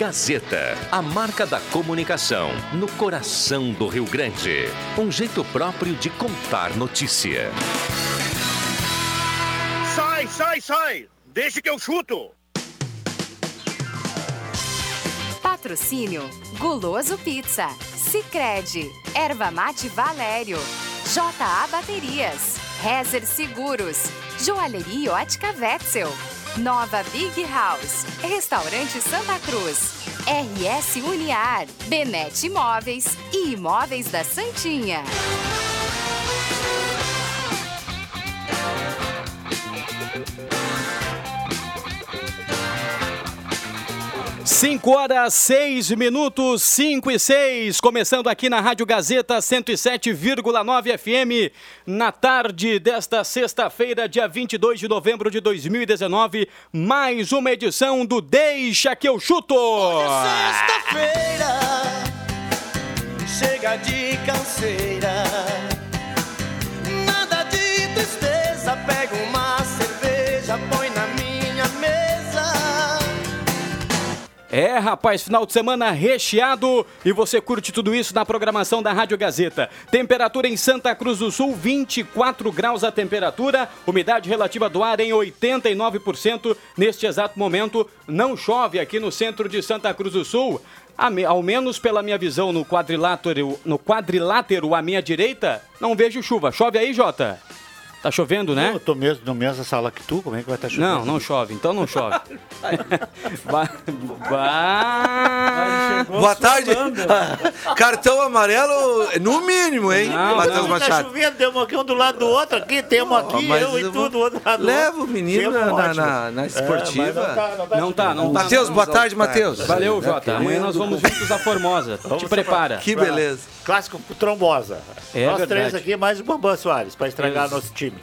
Gazeta, a marca da comunicação no coração do Rio Grande. Um jeito próprio de contar notícia. Sai, sai, sai! Deixa que eu chuto! Patrocínio Guloso Pizza, Sicredi, Erva Mate Valério, JA Baterias, Rezer Seguros, Joalheria Ótica Wetzel, Nova Big House, Restaurante Santa Cruz, RS Uniar, Benete Imóveis e Imóveis da Santinha. 5 horas, 6 minutos, 5 e 6, começando aqui na Rádio Gazeta 107,9 FM, na tarde desta sexta-feira, dia 22 de novembro de 2019, mais uma edição do Deixa que eu chuto! Sexta-feira, chega de canseira, É, rapaz, final de semana recheado e você curte tudo isso na programação da Rádio Gazeta. Temperatura em Santa Cruz do Sul, 24 graus a temperatura, umidade relativa do ar em 89%. Neste exato momento, não chove aqui no centro de Santa Cruz do Sul. Ao menos pela minha visão no quadrilátero, no quadrilátero à minha direita, não vejo chuva. Chove aí, Jota? Tá chovendo, né? Eu tô mesmo na mesma sala que tu, como é que vai estar chovendo? Não, não chove, então não chove. Vai- vai- Boa tarde. Cartão amarelo, no mínimo, hein, Não, Matheus não. Tá Machado? chovendo, temos aqui um do lado do outro aqui, temos aqui, mas eu e tu do outro lado. do Leva o menino na, na- na É, esportiva. mas não tá, não tá Não tá, não tá. Matheus, boa tarde, Matheus. Valeu, Jota. Amanhã nós vamos juntos à Formosa. Te prepara. Que beleza. Clássico trombosa. É Nós verdade. três aqui, mais o Bambam Soares, pra estragar Isso. nosso time.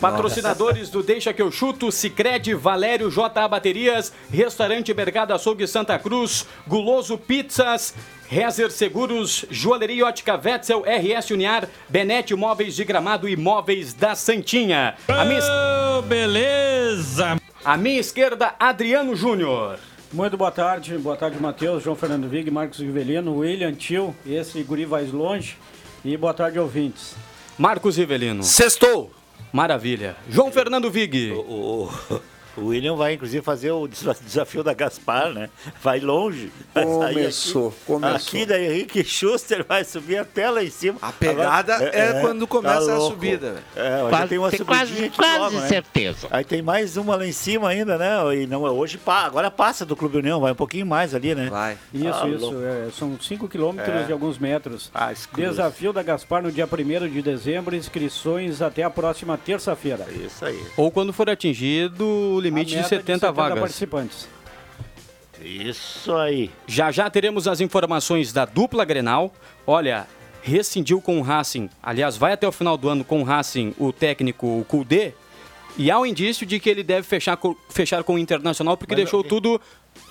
Patrocinadores do Deixa que eu chuto, Sicredi, Valério JA Baterias, Restaurante Mercado Açougue Santa Cruz, Guloso Pizzas, Rezer Seguros, Joalheria Ótica Wetzel, RS Uniar, Benete Móveis de Gramado e Móveis da Santinha. A minha, beleza! à minha esquerda, Adriano Júnior. Muito boa tarde, boa tarde Matheus, João Fernando Vig, Marcos Rivelino, William Tio, esse guri vai longe e boa tarde ouvintes. Marcos Rivelino. Sextou. Maravilha. João Fernando Vig. O, o- o William vai, inclusive, fazer o desa- desafio da Gaspar, né? Vai longe. Começou, aqui, começou. Aqui da Henrique Schuster vai subir até lá em cima. A pegada Agora- é quando começa a louco. subida. É, já Quase- tem uma tem subidinha quase- quase logo, né? certeza. Aí tem mais uma lá em cima ainda, né? E não, hoje agora passa do Clube União, vai um pouquinho mais ali, né? Vai. Isso, Ah, isso, é, são 5 quilômetros e alguns metros. Ah. Desafio da Gaspar no dia 1 de dezembro, inscrições até a próxima terça-feira. Isso aí. Ou quando for atingido o limite de meta 70, vagas. participantes. Isso aí. Já já teremos as informações da dupla Grenal. Olha, rescindiu com o Racing. Aliás, vai até o final do ano com o Racing o técnico Kudê. E há um indício de que ele deve fechar com, fechar com o Internacional porque deixou tudo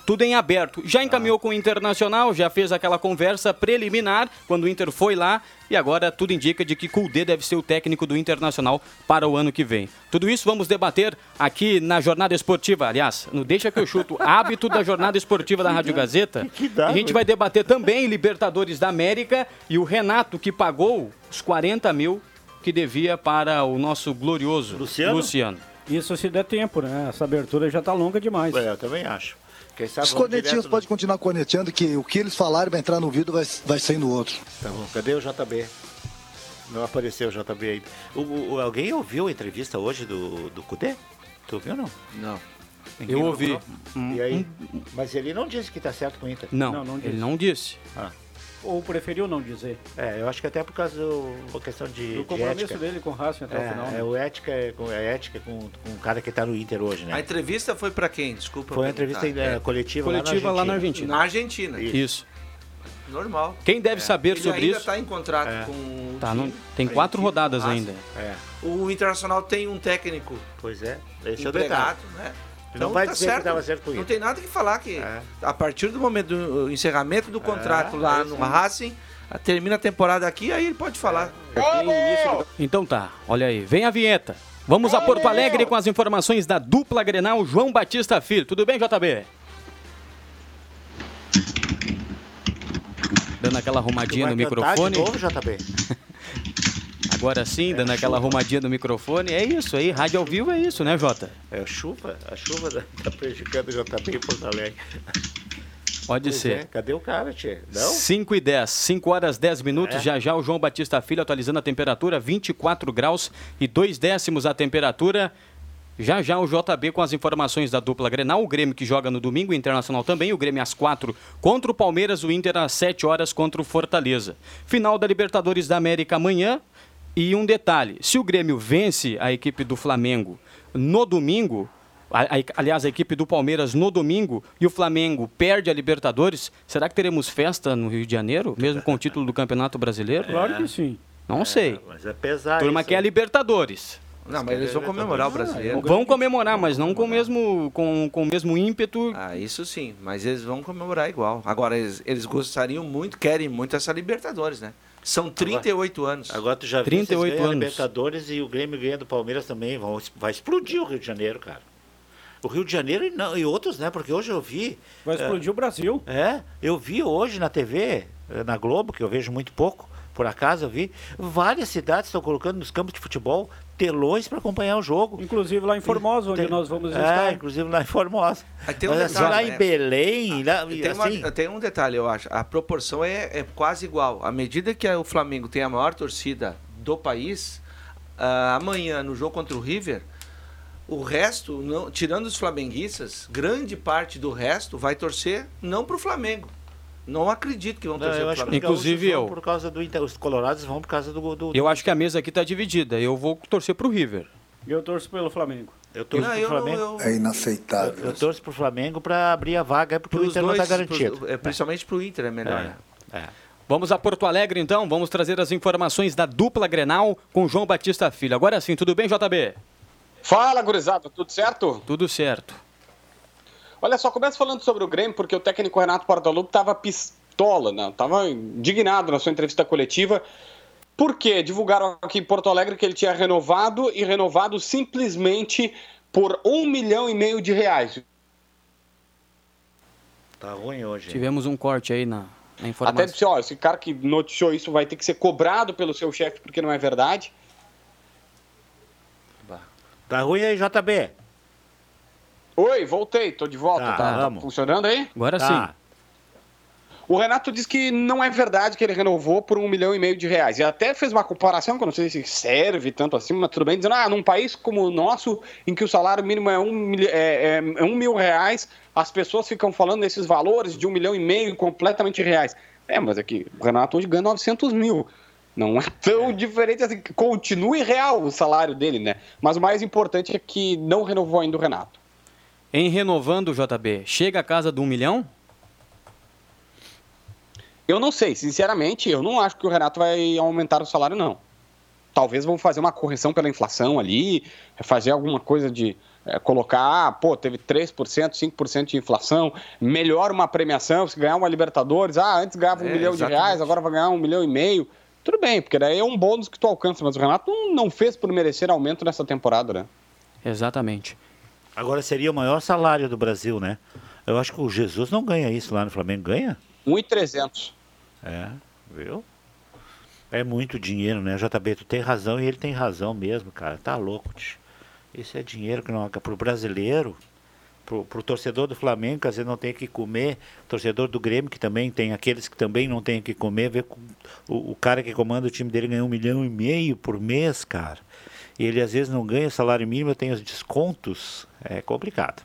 tudo em aberto. Já encaminhou com o Internacional, já fez aquela conversa preliminar quando o Inter foi lá e agora tudo indica de que Kudê deve ser o técnico do Internacional para o ano que vem. Tudo isso vamos debater aqui na Jornada Esportiva, aliás, no Deixa que eu chuto, hábito da Jornada Esportiva da Rádio Gazeta. que dá, a gente vai debater também Libertadores da América e o Renato que pagou os 40 mil que devia para o nosso glorioso Luciano? Luciano. Isso se der tempo, né? Essa abertura já está longa demais. É, eu também acho. Quem sabe Os vamos cornetinhos direto no- podem continuar corneteando que o que eles falarem vai entrar no ouvido vai, vai sair no outro. Tá bom. Cadê o JB? Não apareceu o JB ainda. O, o- alguém ouviu a entrevista hoje do, do Cudê? Tu ouviu ou não? Não. Ninguém Eu ouvi. procurou? E aí? Mas ele não disse que tá certo com o Inter. Não, Não, não ele disse. não disse. Ou preferiu não dizer. É, eu acho que até por causa do, uma questão de, O de compromisso ética. dele com o Racing até o final. É, né? é, o ética, é, com- é ética com, com o cara que tá no Inter hoje, A né? entrevista foi pra quem? Desculpa. Foi uma entrevista é, coletiva, Coletiva lá na Argentina. Argentina. Na Argentina. Isso. Isso. Normal. Quem deve saber Ele sobre ainda isso? está em contrato É. com o Tá, time, não- tem a quatro rodadas ainda. É, O Internacional tem um técnico pois é. Esse é o detalhe. empregado, né? Não vai dizer que tava certo com Não isso. tem nada que falar que É. a partir do momento do encerramento do contrato lá é no. Racing, termina a temporada aqui, aí ele pode falar. Então tá, olha aí, vem a vinheta. Vamos a Porto Alegre com as informações da dupla Grenal João Batista Filho. Tudo bem, JB? dando aquela arrumadinha no cantar de microfone. novo, JB? Agora sim, dando aquela arrumadinha no microfone. É isso aí, rádio ao vivo é isso, né, Jota? É a chuva, a chuva da- tá prejudicando o JB em Porto Alegre. Pode Pois ser. é, cadê o cara, tchê? Não? 5 e 10, 5 horas 10 minutos. É. Já já o João Batista Filho atualizando a temperatura, 24 graus e 2 décimos a temperatura. Já já o JB com as informações da dupla Grenal, o Grêmio que joga no domingo, o Internacional também, o Grêmio às 4 contra o Palmeiras, o Inter às 7 horas contra o Fortaleza. Final da Libertadores da América amanhã. E um detalhe, se o Grêmio vence a equipe do Flamengo no domingo, a- a- aliás, a equipe do Palmeiras no domingo e o Flamengo perde a Libertadores, será que teremos festa no Rio de Janeiro, mesmo com o título do Campeonato Brasileiro? Claro que sim. Não sei. Mas é pesado. Turma quer a Libertadores. Não, mas eles vão comemorar o brasileiro. Vão comemorar, mas não com o mesmo, com, com o mesmo ímpeto. Ah, isso sim, mas eles vão comemorar igual. Agora, eles, eles gostariam muito, querem muito essa Libertadores, né? São 38 anos. Agora tu já viu 38 ganham a anos. Libertadores e o Grêmio ganha do Palmeiras também. Vão, vai explodir o Rio de Janeiro, cara. O Rio de Janeiro e, não, e outros, né? Porque hoje eu vi. Vai é, explodir o Brasil. É, eu vi hoje na TV, eh, na Globo, que eu vejo muito pouco, por acaso eu vi, várias cidades estão colocando nos campos de futebol telões para acompanhar o jogo. Inclusive lá em Formosa, onde Tem- nós vamos É, estar. inclusive lá em Formosa. Aí tem um Mas assim, detalhe, lá né? em Belém, lá, Tem, uma- assim, tem um detalhe, eu acho. A proporção é, é quase igual. À medida que o Flamengo tem a maior torcida do país, ah, amanhã, no jogo contra o River, o resto, não- tirando os flamenguistas, grande parte do resto vai torcer não para o Flamengo. Não acredito que vão não, torcer eu para o os gaúchos Inclusive eu. Por causa do Inter, os colorados vão por causa do... do Eu acho que a mesa aqui está dividida. Eu vou torcer pro River. Eu torço pelo Flamengo. eu torço Não, pro eu, Flamengo. eu, É inaceitável. Eu torço pro Flamengo para abrir a vaga, é porque o pros Inter dois, não está garantido. pros- é, principalmente para o Inter é melhor. né? É, é. Vamos a Porto Alegre então, vamos trazer as informações da dupla Grenal com João Batista Filho. Agora sim, tudo bem, JB? Fala, gurizada, tudo certo? Tudo certo. Olha só, começa falando sobre o Grêmio, porque o técnico Renato Portaluppi estava pistola, né? Tava indignado na sua entrevista coletiva. Por quê? Divulgaram aqui em Porto Alegre que ele tinha renovado e renovado simplesmente por um milhão e meio de reais. Tá ruim hoje. Tivemos um corte aí na, na Até informação. disse, ó, esse cara que noticiou isso vai ter que ser cobrado pelo seu chefe porque não é verdade. Tá ruim aí, JB? Oi, voltei, tô de volta. Tá, Tá, tá funcionando aí? Agora Tá. sim. O Renato disse que não é verdade que ele renovou por um milhão e meio de reais. E até fez uma comparação, que eu não sei se serve tanto assim, mas tudo bem, dizendo, ah, num país como o nosso, em que o salário mínimo é um, mil- é, é- é um mil reais, as pessoas ficam falando desses valores de um milhão e meio completamente reais. É, mas aqui, o Renato hoje ganha 900 mil. Não é tão diferente assim, que continue real o salário dele, né? Mas o mais importante é que não renovou ainda o Renato. Em renovando, JB, chega a casa de um milhão? Eu não sei, sinceramente, eu não acho que o Renato vai aumentar o salário, não. Talvez vão fazer uma correção pela inflação ali, fazer alguma coisa de eh, colocar, pô, teve 3%, 5% de inflação, melhora uma premiação, se ganhar uma Libertadores, ah, antes ganhava um É, milhão exatamente. de reais, agora vai ganhar um milhão e meio. Tudo bem, porque daí é um bônus que tu alcança, mas o Renato não, não fez por merecer aumento nessa temporada, né? Exatamente. Agora seria o maior salário do Brasil, né? Eu acho que o Jesus não ganha isso lá no Flamengo. Ganha? 1,300. É, viu? É muito dinheiro, né? JB, tu tem razão e ele tem razão mesmo, cara. Tá louco, tio. Isso é dinheiro que não pro brasileiro, pro, pro torcedor do Flamengo, que às vezes não tem o que comer, torcedor do Grêmio, que também tem aqueles que também não tem o que comer, vê com- o, o cara que comanda o time dele ganha um milhão e meio por mês, cara. E ele às vezes não ganha salário mínimo, tem os descontos. É complicado.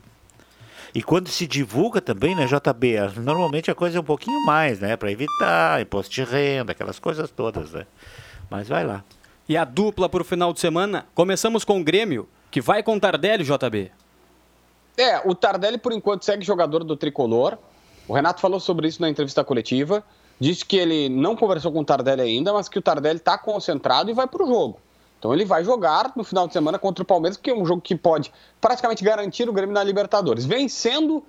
E quando se divulga também, né, JB, normalmente a coisa é um pouquinho mais, né, para evitar imposto de renda, aquelas coisas todas, né. Mas vai lá. E a dupla para o final de semana? Começamos com o Grêmio, que vai com Tardelli, JB. É, o Tardelli, por enquanto, segue jogador do tricolor. O Renato falou sobre isso na entrevista coletiva. Disse que ele não conversou com o Tardelli ainda, mas que o Tardelli está concentrado e vai para o jogo. Então ele vai jogar no final de semana contra o Palmeiras, que é um jogo que pode praticamente garantir o Grêmio na Libertadores. Vencendo.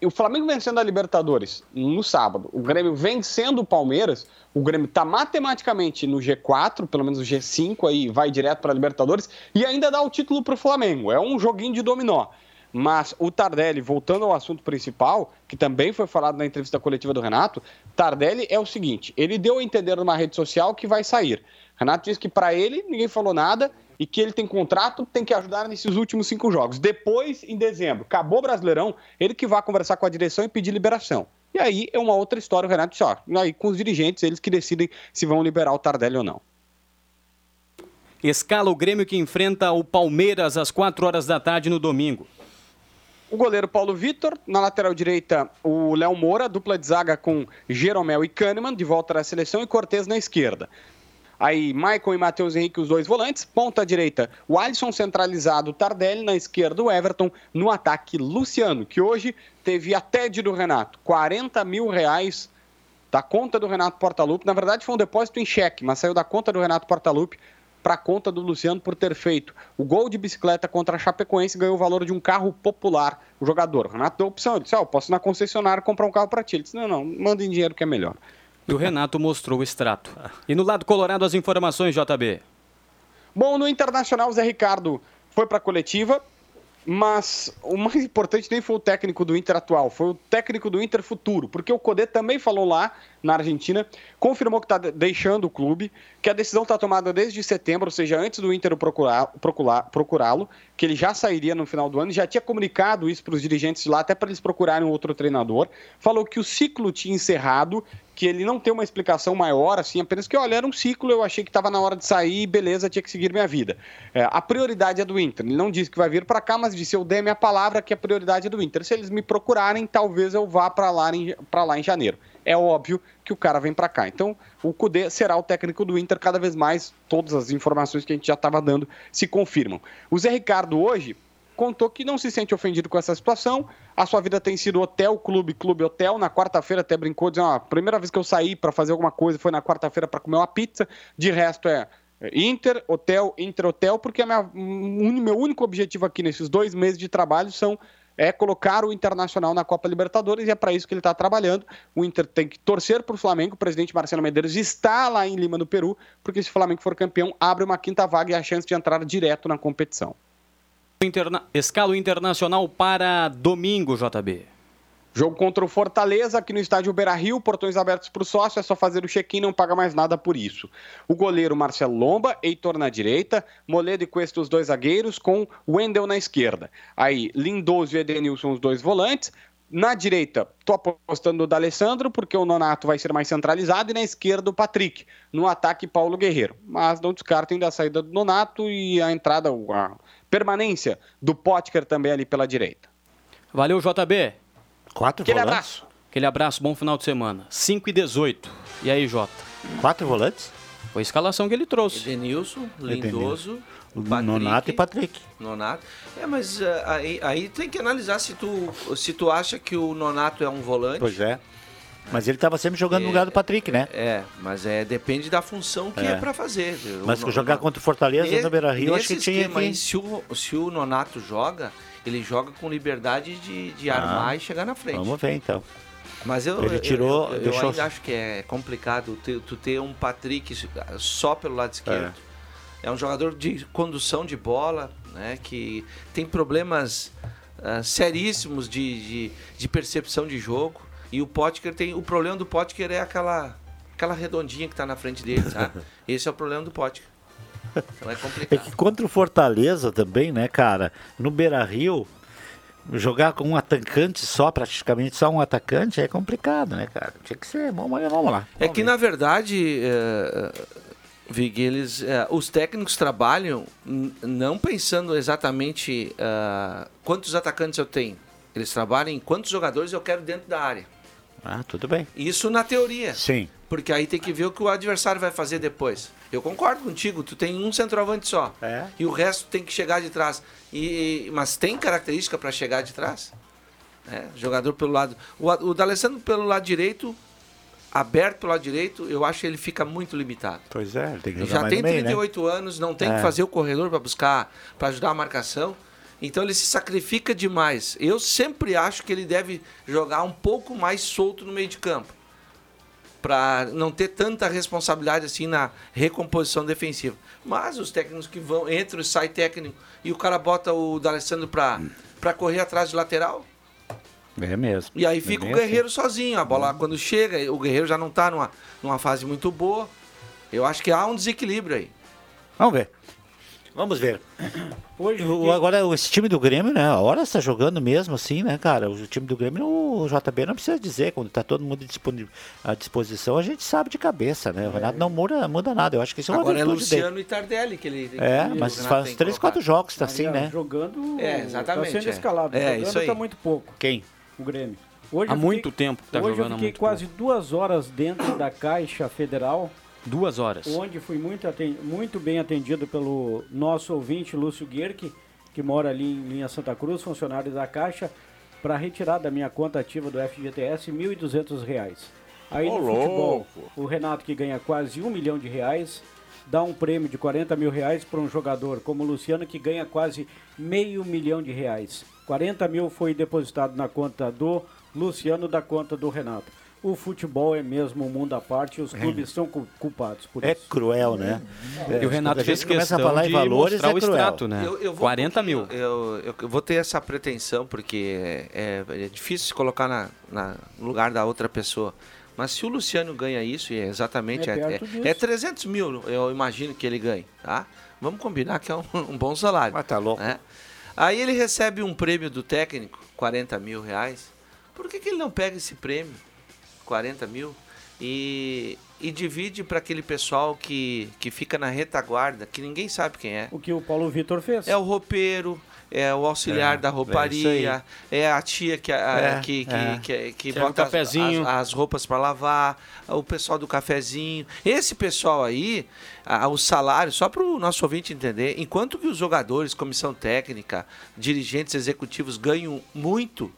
O Flamengo vencendo a Libertadores no sábado, o Grêmio vencendo o Palmeiras, o Grêmio está matematicamente no G4, pelo menos o G5 aí vai direto para a Libertadores e ainda dá o título para o Flamengo. É um joguinho de dominó. Mas o Tardelli, voltando ao assunto principal, que também foi falado na entrevista coletiva do Renato, Tardelli é o seguinte: ele deu a entender numa rede social que vai sair. Renato disse que para ele ninguém falou nada e que ele tem contrato, tem que ajudar nesses últimos cinco jogos. Depois, em dezembro, acabou o Brasileirão, ele que vai conversar com a direção e pedir liberação. E aí é uma outra história, o Renato disse, ó, aí com os dirigentes, eles que decidem se vão liberar o Tardelli ou não. Escala o Grêmio que enfrenta o Palmeiras às 4 horas da tarde no domingo. O goleiro Paulo Vitor, na lateral direita o Léo Moura, dupla de zaga com Jeromel e Kahneman, de volta à seleção, e Cortez na esquerda. Aí, Maicon e Matheus Henrique, os dois volantes. Ponta direita, o Alisson centralizado, Tardelli. Na esquerda, o Everton. No ataque, Luciano, que hoje teve a TED do Renato. 40 mil reais da conta do Renato Portaluppi. Na verdade, foi um depósito em cheque, mas saiu da conta do Renato Portaluppi para a conta do Luciano por ter feito o gol de bicicleta contra a Chapecoense ganhou o valor de um carro popular. O jogador, o Renato deu a opção, ele disse, oh, eu posso na concessionária comprar um carro para ti. Ele disse, não, não, mandem dinheiro que é melhor. E o Renato mostrou o extrato. E no lado colorado, as informações, JB. Bom, no Internacional, o Zé Ricardo foi para a coletiva, mas o mais importante nem foi o técnico do Inter atual, foi o técnico do Inter futuro, porque o Codê também falou lá na Argentina, confirmou que está deixando o clube, que a decisão está tomada desde setembro, ou seja, antes do Inter procurá-lo, que ele já sairia no final do ano, já tinha comunicado isso para os dirigentes lá, até para eles procurarem outro treinador. Falou que o ciclo tinha encerrado, que ele não tem uma explicação maior, assim, apenas que, olha, era um ciclo, eu achei que estava na hora de sair, beleza, tinha que seguir minha vida. É, a prioridade é do Inter. Ele não disse que vai vir para cá, mas disse, eu dei minha palavra que a prioridade é do Inter. Se eles me procurarem, talvez eu vá para lá, lá em janeiro é óbvio que o cara vem para cá. Então, o Cudê será o técnico do Inter cada vez mais. Todas as informações que a gente já estava dando se confirmam. O Zé Ricardo hoje contou que não se sente ofendido com essa situação. A sua vida tem sido hotel, clube, clube, hotel. Na quarta-feira até brincou, dizendo: a primeira vez que eu saí para fazer alguma coisa foi na quarta-feira para comer uma pizza. De resto é Inter, hotel, Inter, hotel, porque minha, meu único objetivo aqui nesses dois meses de trabalho são é colocar o Internacional na Copa Libertadores e é para isso que ele está trabalhando. O Inter tem que torcer para o Flamengo. O presidente Marcelo Medeiros está lá em Lima, no Peru, porque se o Flamengo for campeão, abre uma quinta vaga e a chance de entrar direto na competição. Interna... Escalo Internacional para domingo, JB. Jogo contra o Fortaleza, aqui no estádio Beira Rio, portões abertos para o sócio, é só fazer o check-in, não paga mais nada por isso. O goleiro Marcelo Lomba, Heitor na direita, Moledo e Cuesta os dois zagueiros, com Wendel na esquerda. Aí, Lindoso e Edenilson os dois volantes. Na direita, tô apostando no D'Alessandro, porque o Nonato vai ser mais centralizado, e na esquerda o Patrick. No ataque, Paulo Guerreiro. Mas não descartem da saída do Nonato e a entrada, a permanência do Potker também ali pela direita. Valeu, JB. Quatro Aquele volantes? abraço. Aquele abraço, bom final de semana. 5 e 18. E aí, Jota? Quatro volantes? Foi a escalação que ele trouxe. Edenilson, Lindoso, Nonato e Patrick. Nonato. É, mas ah, aí, aí tem que analisar se tu, se tu acha que o Nonato é um volante. Pois é. Mas ele estava sempre jogando no lugar do Patrick, né? É, mas é, depende da função que é, É. para fazer. Mas O- jogar contra o Fortaleza no Beira-Rio, acho que tinha esquema que... se o, se o Nonato joga, ele joga com liberdade de, de Ah, armar e chegar na frente. Vamos ver, então. Mas eu, Ele eu- tirou- eu, eu, deixou- ainda acho que é complicado tu, tu ter um Patrick só pelo lado esquerdo. É, um jogador de condução de bola, né, que tem problemas ah, seríssimos de, de, de percepção de jogo. E o Potker tem. O problema do Potker é aquela, aquela redondinha que está na frente dele? Esse é o problema do Potker. Então é É que contra o Fortaleza também, né, cara? No Beira-Rio, jogar com um atacante só, praticamente só um atacante, é complicado, né, cara? Tinha que ser. Vamos, vamos lá. É que na verdade, é, Vig, eles, é, os técnicos trabalham não pensando exatamente ah, quantos atacantes eu tenho. Eles trabalham em quantos jogadores eu quero dentro da área. Ah, tudo bem. Isso na teoria. Sim. Porque aí tem que ver o que o adversário vai fazer depois. Eu concordo contigo, tu tem um centroavante só. É. E o resto tem que chegar de trás. E, mas tem característica para chegar de trás? É, jogador pelo lado. O, o D'Alessandro pelo lado direito, aberto pelo lado direito, eu acho que ele fica muito limitado. Pois é, ele tem que Ele jogar já tem no meio, 38 anos, não tem É. que fazer o corredor para buscar, para ajudar a marcação. Então ele se sacrifica demais. Eu sempre acho que ele deve jogar um pouco mais solto no meio de campo. Para não ter tanta responsabilidade assim na recomposição defensiva. Mas os técnicos que vão, entram e sai técnico e o cara bota o D'Alessandro para pra correr atrás de lateral. É mesmo. E aí É fica bem o Guerreiro sozinho. A bola, quando chega, o Guerreiro já não tá numa, numa fase muito boa. Eu acho que há um desequilíbrio aí. Vamos ver. Vamos ver. Hoje, O- agora, esse time do Grêmio, né? A hora está jogando mesmo assim, né, cara? O time do Grêmio, o JB não precisa dizer. Quando tá todo mundo à disposição, a gente sabe de cabeça, né? O Renato não muda, muda nada. Eu acho que isso é uma Agora é virtude dele. Luciano e Tardelli que ele. que É, mas faz três, quatro jogos, tá assim, né? Jogando. É, exatamente, Tá sendo é. escalado. É, jogando isso aí. tá muito pouco. Quem? O Grêmio. Hoje Há eu muito tempo que tá hoje jogando, eu fiquei quase duas horas dentro da Caixa Federal, Duas horas. onde fui muito, aten- muito bem atendido pelo nosso ouvinte Lúcio Guerque, que mora ali em Linha Santa Cruz, funcionário da Caixa, para retirar da minha conta ativa do FGTS 1.200 reais. Aí Ô, no futebol, louco. o Renato, que ganha quase um milhão de reais, dá um prêmio de 40 mil reais para um jogador como o Luciano, que ganha quase meio milhão de reais. 40 mil foi depositado na conta do Luciano, da conta do Renato. O futebol é mesmo um mundo à parte e os clubes são cu- culpados por É isso. cruel, né? E o Renato Quando a fez começa a questão falar em de valores, mostrar é o cruel. extrato, né? Eu, eu vou um 40 mil. Eu, eu- eu vou ter essa pretensão, porque é, é difícil se colocar na, na- no lugar da outra pessoa. Mas se o Luciano ganha isso, e é exatamente. É É, é- é 300 mil, eu imagino que ele ganhe. Tá? Vamos combinar que é um, um bom salário. Mas tá louco. né? Aí ele recebe um prêmio do técnico, 40 mil reais. Por que, que ele não pega esse prêmio, 40 mil, e, e divide para aquele pessoal que, que fica na retaguarda, que ninguém sabe quem é? O que o Paulo Vitor fez. É o roupeiro, é o auxiliar É, da é rouparia, é, a tia que, a- É, que, que, é. que, que Serve o bota as-. As, as roupas para lavar, o pessoal do cafezinho. Esse pessoal aí, a- o salário, só para o nosso ouvinte entender, enquanto que os jogadores, comissão técnica, dirigentes executivos ganham muito,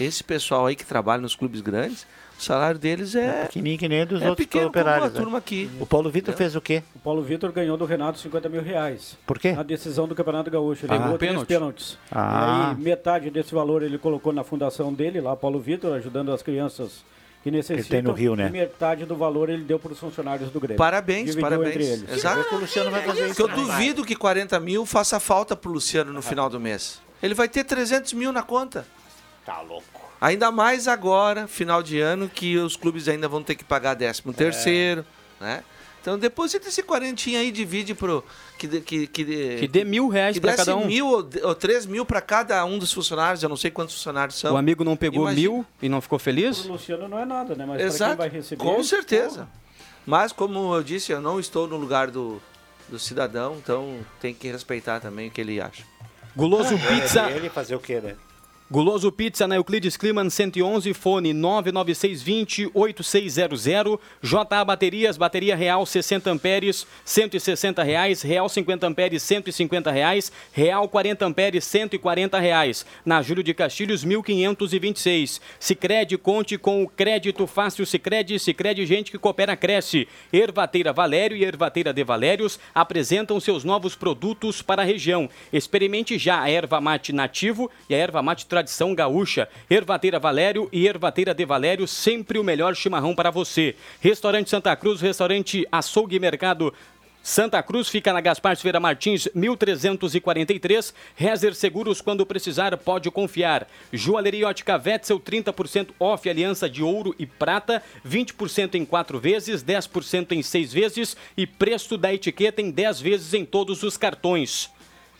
esse pessoal aí que trabalha nos clubes grandes, o salário deles é, Pequenininho que nem dos é outros pequeno como a operários. né? turma aqui. O Paulo Vitor fez o quê? O Paulo Vitor ganhou do Renato 50 mil reais. Por quê? Na decisão do Campeonato Gaúcho. Ele Ah. levou três Pênalti. pênaltis. Ah. E aí, metade desse valor ele colocou na fundação dele, lá, Paulo Vitor, ajudando as crianças que necessitam. tem no Rio, né? E metade do valor ele deu para os funcionários do Grêmio. Parabéns, Dividiu parabéns. entre eles. Exato. Que o Luciano vai fazer Porque eu isso. né? duvido que 40 mil faça falta pro Luciano no final do mês. Ele vai ter 300 mil na conta. Tá louco. Ainda mais agora, final de ano, que os clubes ainda vão ter que pagar 13 terceiro, né? Então deposita esse quarentinho aí, divide pro... Que, dê- que, que, dê- Que dê mil reais para cada um. mil ou, ou 3 mil para cada um dos funcionários, eu não sei quantos funcionários são. O amigo não pegou Imagina. mil e não ficou feliz? O Luciano não é nada, né? Mas Exato, vai receber... com certeza. porra. Mas como eu disse, eu não estou no lugar do, do cidadão, então tem que respeitar também o que ele acha. Guloso Pizza. Ele fazer o quê, né? Guloso Pizza na Euclides Kliman 111, fone 99620-8600. JA Baterias, bateria real 60 amperes, 160 reais. Real 50 amperes, 150 reais. Real 40 amperes, 140 reais. Na Júlio de Castilhos, 1526. Sicredi conte com o crédito fácil Sicredi Sicredi gente que coopera cresce. Ervateira Valério e Ervateira de Valérios apresentam seus novos produtos para a região. Experimente já a erva mate nativo e a erva mate tradição gaúcha. Ervateira Valério e Ervateira de Valério, sempre o melhor chimarrão para você. Restaurante Santa Cruz, restaurante Açougue e Mercado Santa Cruz fica na Gaspar Silveira Martins, 1343. Rezer Seguros, quando precisar, pode confiar. Joalheria Ótica Vetzel, 30% off aliança de ouro e prata, 20% em 4 vezes, 10% em 6 vezes e preço da etiqueta em 10 vezes em todos os cartões.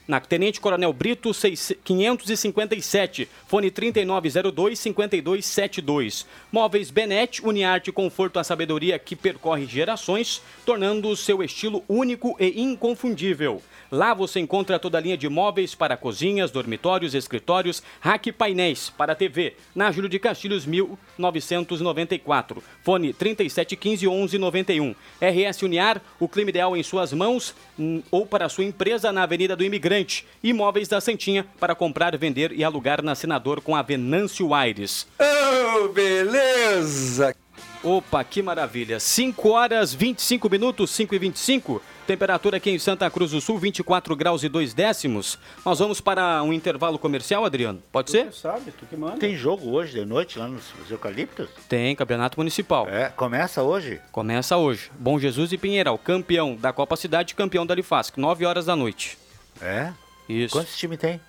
Na Tenente Coronel Brito, 6- 557, fone 3902-5272. Móveis Benete, Uniarte, conforto à sabedoria que percorre gerações, tornando o seu estilo único e inconfundível. Lá você encontra toda a linha de móveis para cozinhas, dormitórios, escritórios, rack e painéis para TV. Na Júlio de Castilhos, 1994. Fone 3715-1191. RS Uniar, o clima ideal em suas mãos hum, ou para sua empresa na Avenida do Imigrante. Imóveis da Santinha para comprar, vender e alugar na Senador com a Venâncio Aires. Oh, beleza! Opa, que maravilha. 5 horas 25 minutos, 5 e 25. Temperatura aqui em Santa Cruz do Sul, 24 graus e 2 décimos. Nós vamos para um intervalo comercial, Adriano? Pode ser? Tu sabe, tu que manda. Tem jogo hoje de noite lá nos Eucaliptos? Tem, Campeonato Municipal. É, começa hoje? Começa hoje. Bom Jesus e Pinheiral, campeão da Copa Cidade, campeão da Lifasc, 9 horas da noite. É? Isso. Quantos times tem?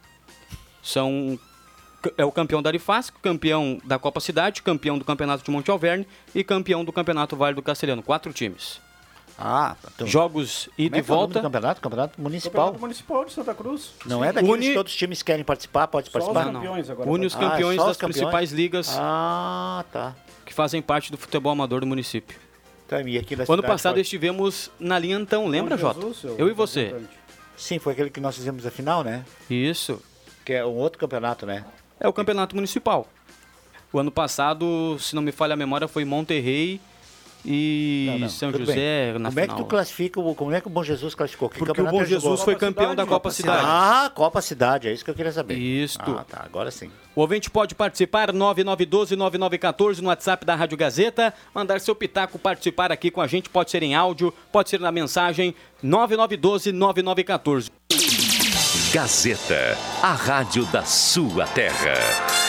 São é o campeão da Arifasc, campeão da Copa Cidade, campeão do Campeonato de Monte Alverne e campeão do Campeonato Vale do Castelhano. Quatro times. Ah, então. Jogos ida é e é o nome volta. do campeonato? Campeonato municipal. Campeonato Municipal de Santa Cruz. Não é daqueles Une- que todos os times querem participar, pode Só os participar? campeões agora. Une os Ah, campeões só os das campeões? principais ligas Ah, tá. que fazem parte do futebol amador do município. Tá, e aqui O ano passado pode- estivemos na linha Antão, lembra, Bom Jota? Jesus, seu Eu e você. Sim, foi aquele que nós fizemos a final, né? Isso. Que é um outro campeonato, né? É o campeonato municipal. O ano passado, se não me falha a memória, foi Monterrey e Não, não, São tudo José bem. na Como é final. que tu classifica, o, como é que o Bom Jesus classificou? Que Porque o Bom jogou? Jesus foi campeão Cidade, da Copa Copa Cidade. Ah, Copa Cidade, é isso que eu queria saber. Isto. Ah, tá, agora sim. O ouvinte pode participar 9912-9914 no WhatsApp da Rádio Gazeta, mandar seu pitaco, participar aqui com a gente, pode ser em áudio, pode ser na mensagem 9912-9914. Gazeta, a rádio da sua terra.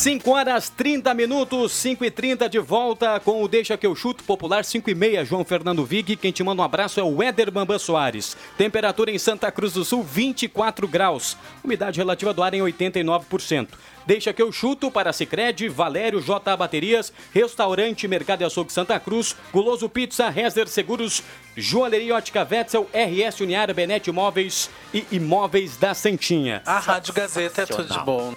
5 horas 30 minutos, 5 e 30 de volta com o Deixa que eu chuto popular 5 e meia, João Fernando Vig. Quem te manda um abraço é o Éder Bambam Soares. Temperatura em Santa Cruz do Sul, 24 graus. Umidade relativa do ar em 89%. Deixa que eu chuto para Cicred, Valério J Baterias, Restaurante Mercado e Açougue Santa Cruz, Guloso Pizza, Rezer Seguros, Joalheria Ótica Wetzel, RS Uniara, Benete Imóveis e Imóveis da Santinha. A Rádio Gazeta é tudo de bom.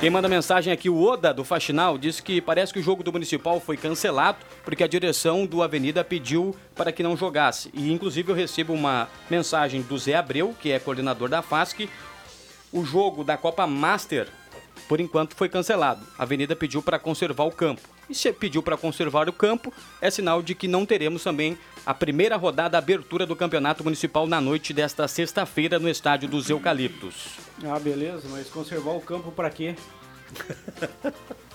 Quem manda mensagem aqui, o Oda, do Faxinal, disse que parece que o jogo do Municipal foi cancelado porque a direção do Avenida pediu para que não jogasse. E, inclusive, eu recebo uma mensagem do Zé Abreu, que é coordenador da FASC. O jogo da Copa Master, por enquanto, foi cancelado. A Avenida pediu para conservar o campo. E se pediu para conservar o campo, é sinal de que não teremos também a primeira rodada a abertura do Campeonato Municipal na noite desta sexta-feira no Estádio dos Eucaliptos. Ah, beleza, mas conservar o campo pra quê?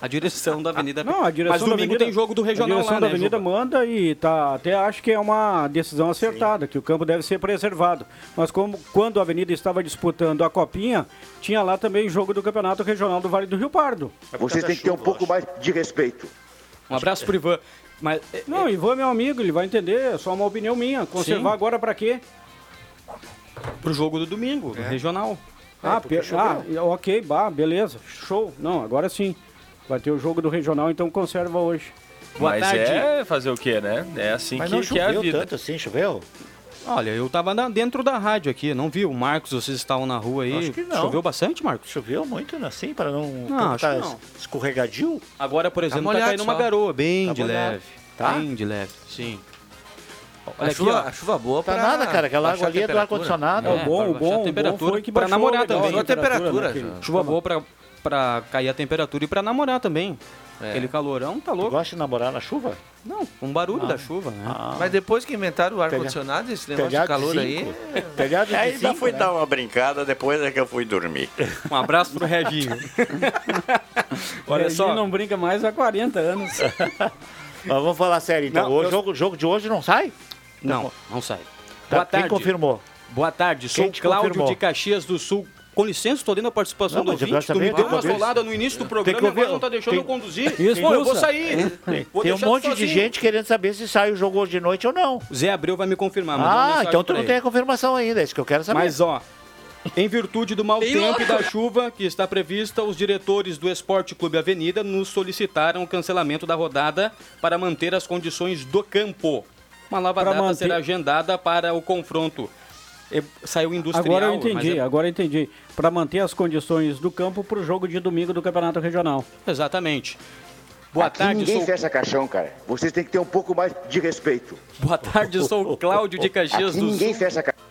A direção da Avenida Não, a direção Mas da domingo Avenida, tem jogo do Regional A direção lá, da né, Avenida Juba? manda e tá, até acho que é uma decisão acertada, que o campo deve ser preservado. Mas como quando a Avenida estava disputando a Copinha, tinha lá também jogo do Campeonato Regional do Vale do Rio Pardo. Vocês têm que ter um pouco mais de respeito. Um abraço pro Ivan. Mas, é, Não, Ivan é meu amigo, ele vai entender, é só uma opinião minha. Conservar Sim. agora pra quê? pro jogo do domingo, do Regional. ah, porque pe- ah, ok, bah, beleza, show. Não, agora sim. Vai ter o jogo do Regional, então conserva hoje. Boa Mas tarde. é fazer o quê, né? É assim Mas que, não que é a choveu vida. tanto assim, choveu? Olha, eu tava na- dentro da rádio aqui, não viu? Marcos, vocês estavam na rua aí. Acho que não. Choveu bastante, Marcos? Choveu muito assim, para não, Não, acho tá que não. escorregadio? Agora, por exemplo, tá, molhado caindo uma só. garoa, bem Tá de molhado. leve. Tá? Bem de leve, sim. Olha a, aqui, chuva, a chuva boa Tá pra nada, cara, aquela água a ali é do temperatura. ar-condicionado. É, o É, bom, o a bom, o bom temperatura, foi que pra namorar legal também. a Temperatura, né, Chuva boa pra, pra cair a temperatura e pra namorar também. É. Aquele calorão, tá Tu louco. gosta de namorar na chuva? Não, com barulho da chuva, né? Ah. Mas depois que inventaram o ar-condicionado, esse negócio de Telhado calor de aí. Telhado de Ainda zinco, fui né? dar uma brincada, depois é que eu fui dormir. Um abraço pro Reginho. Olha Reginho só. não brinca mais há 40 anos. Mas vamos falar sério, então. Não, o eu- jogo, jogo de hoje não sai? Não, não sai. Tá, Boa Quem tarde. confirmou? Boa tarde, sou Quem Cláudio confirmou? de Caxias do Sul. Com licença, estou dando a participação Não, do ouvinte. Tu me deu tem uma rolada no início do programa que e agora não tá deixando Tem- eu conduzir. Isso, Pô, eu vou sair. Vou Tem um monte de gente querendo saber se sai o jogo hoje de noite ou não. Zé Abreu vai me confirmar. Ah, então tu não ele. tem a confirmação ainda, é isso que eu quero saber. Mas ó, em virtude do mau tempo e da chuva que está prevista, os diretores do Esporte Clube Avenida nos solicitaram o cancelamento da rodada para manter as condições do campo. Uma nova Pra data manter- será agendada para o confronto. E- Saiu industrial. Agora eu mas entendi, é- agora eu entendi. Para manter as condições do campo para o jogo de domingo do Campeonato Regional. Exatamente. Boa Aqui tarde, ninguém sou... fecha caixão, cara. Vocês têm que ter um pouco mais de respeito. Boa tarde, sou o Cláudio de Caxias Aqui do ninguém Sul. fecha caixão.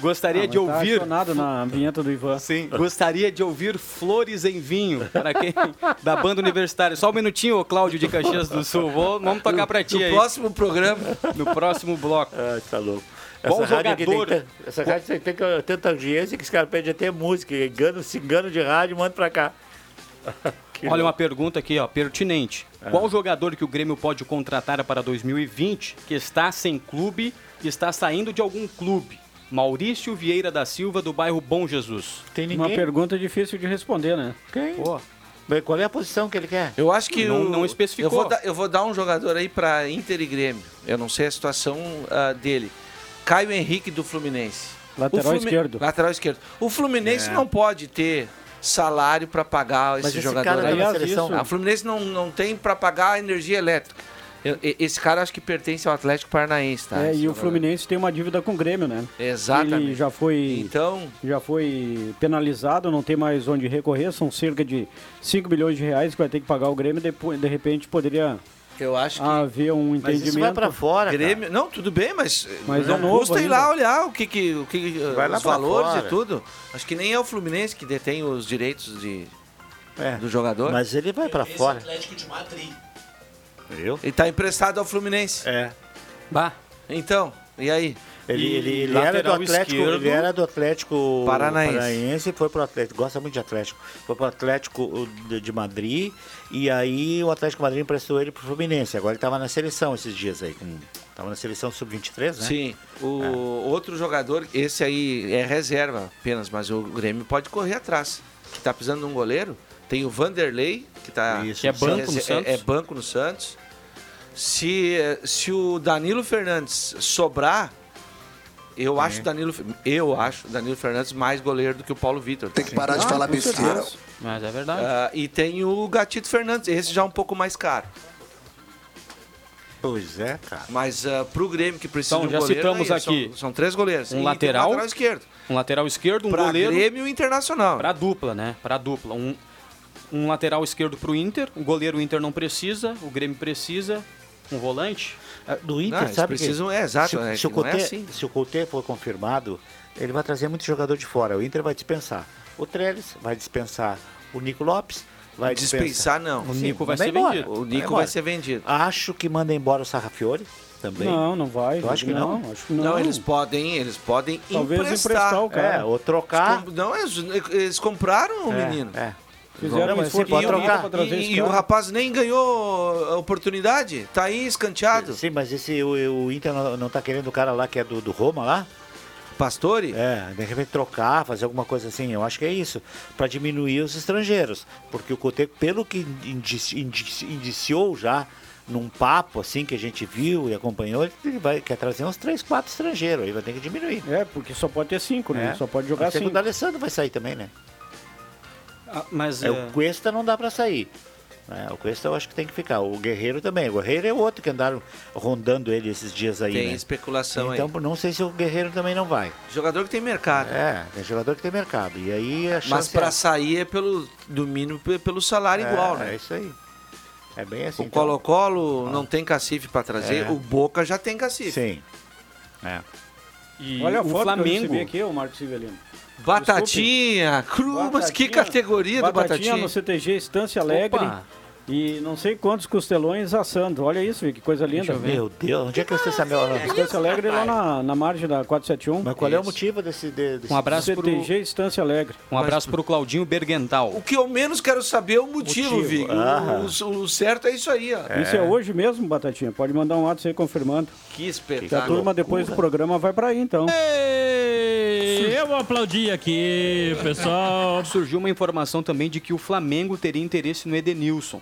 Gostaria Ah, de tá ouvir. acionado na vinheta do Ivan. Sim, gostaria de ouvir Flores em Vinho, para quem da banda universitária. Só um minutinho, ô Cláudio de Caxias do Sul. Vou- vamos tocar pra ti No aí. próximo programa. No próximo bloco. Ah, tá louco. Bom Essa rádio aqui jogador. Tem, essa rádio tem, tem que- tanta audiência que os caras pedem até música. Engano, se engano de rádio, manda pra cá. Que Olha uma pergunta aqui, ó, pertinente. Qual jogador que o Grêmio pode contratar para 2020 que está sem clube e está saindo de algum clube? Maurício Vieira da Silva, do bairro Bom Jesus. Tem Uma ninguém. pergunta difícil de responder, né? Quem? Pô, Qual é a posição que ele quer? Eu acho que Não- o- não especificou. Eu vou, dar, eu vou dar um jogador aí para Inter e Grêmio. Eu não sei a situação ah, dele. Caio Henrique do Fluminense. Lateral O Flumi- esquerdo. Lateral esquerdo. O Fluminense É. não pode ter salário para pagar esse, Mas esse jogador. cara tá seleção. isso- A Fluminense não, não tem para pagar a energia elétrica. Eu- esse cara acho que pertence ao Atlético Paranaense, tá? É, e o. Fluminense tem uma dívida com o Grêmio, né? Exatamente. Ele já foi, Então, já foi penalizado, não tem mais onde recorrer, são cerca de 5 milhões de reais que vai ter que pagar o Grêmio, depois, de repente poderia eu acho que haver um Mas isso vai entendimento. pra fora, cara. Grêmio, não, tudo bem, mas, Mas não é novo custa ir lá olhar o que, que, o que Vai lá os valores fora. e tudo. Acho que nem é o Fluminense que detém os direitos de, É. do jogador. Mas ele vai pra fora. Atlético de Madrid. Viu? Ele tá emprestado ao Fluminense. É. Bah, Então, e aí? Ele, ele, ele era do Atlético, ele era do Atlético Paranaense. e foi pro Atlético, gosta muito de Atlético. Foi pro Atlético de, de Madrid e aí o Atlético de Madrid emprestou ele pro Fluminense. Agora ele tava na seleção esses dias aí, com, tava na seleção sub-23, né? Sim, o outro jogador, esse aí é reserva apenas, mas o Grêmio pode correr atrás. Que tá precisando de um goleiro. Tem o Vanderlei, que tá. Isso, Que é banco no é, Santos. é banco no Santos. Se, se o Danilo Fernandes sobrar, eu acho o Danilo, eu acho Danilo Fernandes mais goleiro do que o Paulo Vitor. Tem que parar de Ah, falar besteira. mas é verdade. Ah, e tem o Gatito Fernandes, esse já é um pouco mais caro. Pois é, cara. Mas ah, pro Grêmio que precisa Então, de um já goleiro, citamos aí, aqui São, são três goleiros. um E lateral. lateral esquerdo. Um lateral esquerdo, um Pra goleiro. Grêmio e Internacional. Pra dupla, né? Pra dupla. Um, um lateral esquerdo pro Inter, o goleiro o Inter não precisa, o Grêmio precisa, um volante. Ah, Do Inter, Não, sabe precisam- que, é, exato, se, é se, o não é Couté, assim. se o Couté for confirmado, ele vai trazer muito jogador de fora. O Inter vai dispensar. O Trellis vai dispensar. O Nico Lopes vai dispensar. Dispensar, não. O Sim, Nico vai manda ser embora. vendido. O Vai Nico embora. vai ser vendido. Acho que manda embora o Sarrafiore também. Não, não vai. Eu acho que não. Acho que não. Não, eles podem, eles podem Talvez emprestar. emprestar o cara. É, ou trocar. Eles Não, eles, eles compraram o É, menino. É. Fizeram Não, esforço pode trocar. pra trazer E, esse e o rapaz nem ganhou a oportunidade. Tá aí escanteado. Sim, mas esse o, o Inter não, não tá querendo o cara lá que é do, do Roma lá? Pastore? É, de repente trocar, fazer alguma coisa assim. Eu acho que é isso. Pra diminuir os estrangeiros. Porque o Couté, pelo que indici- indici- indiciou já num papo assim que a gente viu e acompanhou, ele vai, quer trazer uns 3, 4 estrangeiros. Aí vai ter que diminuir. É, porque só pode ter cinco, né? É. Só pode jogar Até que cinco. O D'Alessandro vai sair também, né? Ah, mas É, é, o Cuesta não dá pra sair. É, o Cuesta eu acho que tem que ficar. O Guerreiro também. O Guerreiro é outro que andaram rondando ele esses dias aí, Tem né? especulação Então aí. não sei se o Guerreiro também não vai. Jogador que tem mercado. É, é jogador que tem mercado. E aí a chance Mas pra é, sair é pelo, do mínimo pe- pelo salário igual, é, né? É isso aí. É bem assim. O Colo-Colo não tem cacife pra trazer, É. o Boca já tem cacife. Sim. É. e Olha a o foto que eu Flamengo. aqui, o Marcos Civelino. Batatinha, cru, mas que categoria do Batatinha Batatinha. no CTG Estância Alegre. Opa. E não sei quantos costelões assando. Olha isso, Vic, que coisa linda. Meu Deus, onde é que você essa meu... Estância Alegre lá na, na margem da 471. Mas qual é o motivo desse... de- desse... Um abraço pro, CTG Estância Alegre. um abraço pro Claudinho Bergental. O que eu menos quero saber é o motivo, Motivo. Vig. O- Ah. O, o certo é isso aí, ó. Isso é hoje mesmo, Batatinha? Pode mandar um ato aí confirmando. Que Que a espetáculo. turma depois do programa vai pra aí, então. Eu vou aplaudir aqui, pessoal. Surgiu uma informação também de que o Flamengo teria interesse no Edenilson.